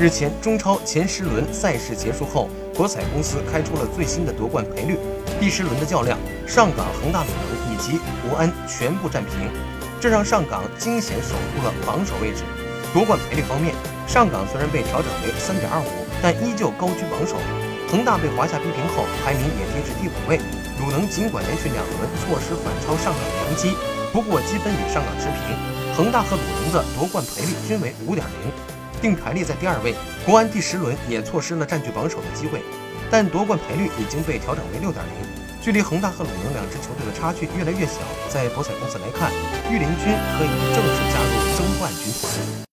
日前，中超前十轮赛事结束后，博彩公司开出了最新的夺冠赔率。第十轮的较量，上港、恒大、鲁能以及国安全部战平，这让上港惊险守住了榜首位置。夺冠赔率方面，上港虽然被调整为三点二五，但依旧高居榜首。恒大被华夏逼平后，排名也跌至第五位。鲁能尽管连续两轮错失反超上港的良机，不过积分与上港持平。恒大和鲁能的夺冠赔率均为五点零。并排列在第二位，国安第十轮也错失了占据榜首的机会，但夺冠赔率已经被调整为六点零，距离恒大和鲁能两支球队的差距越来越小。在博彩公司来看，御林军可以正式加入。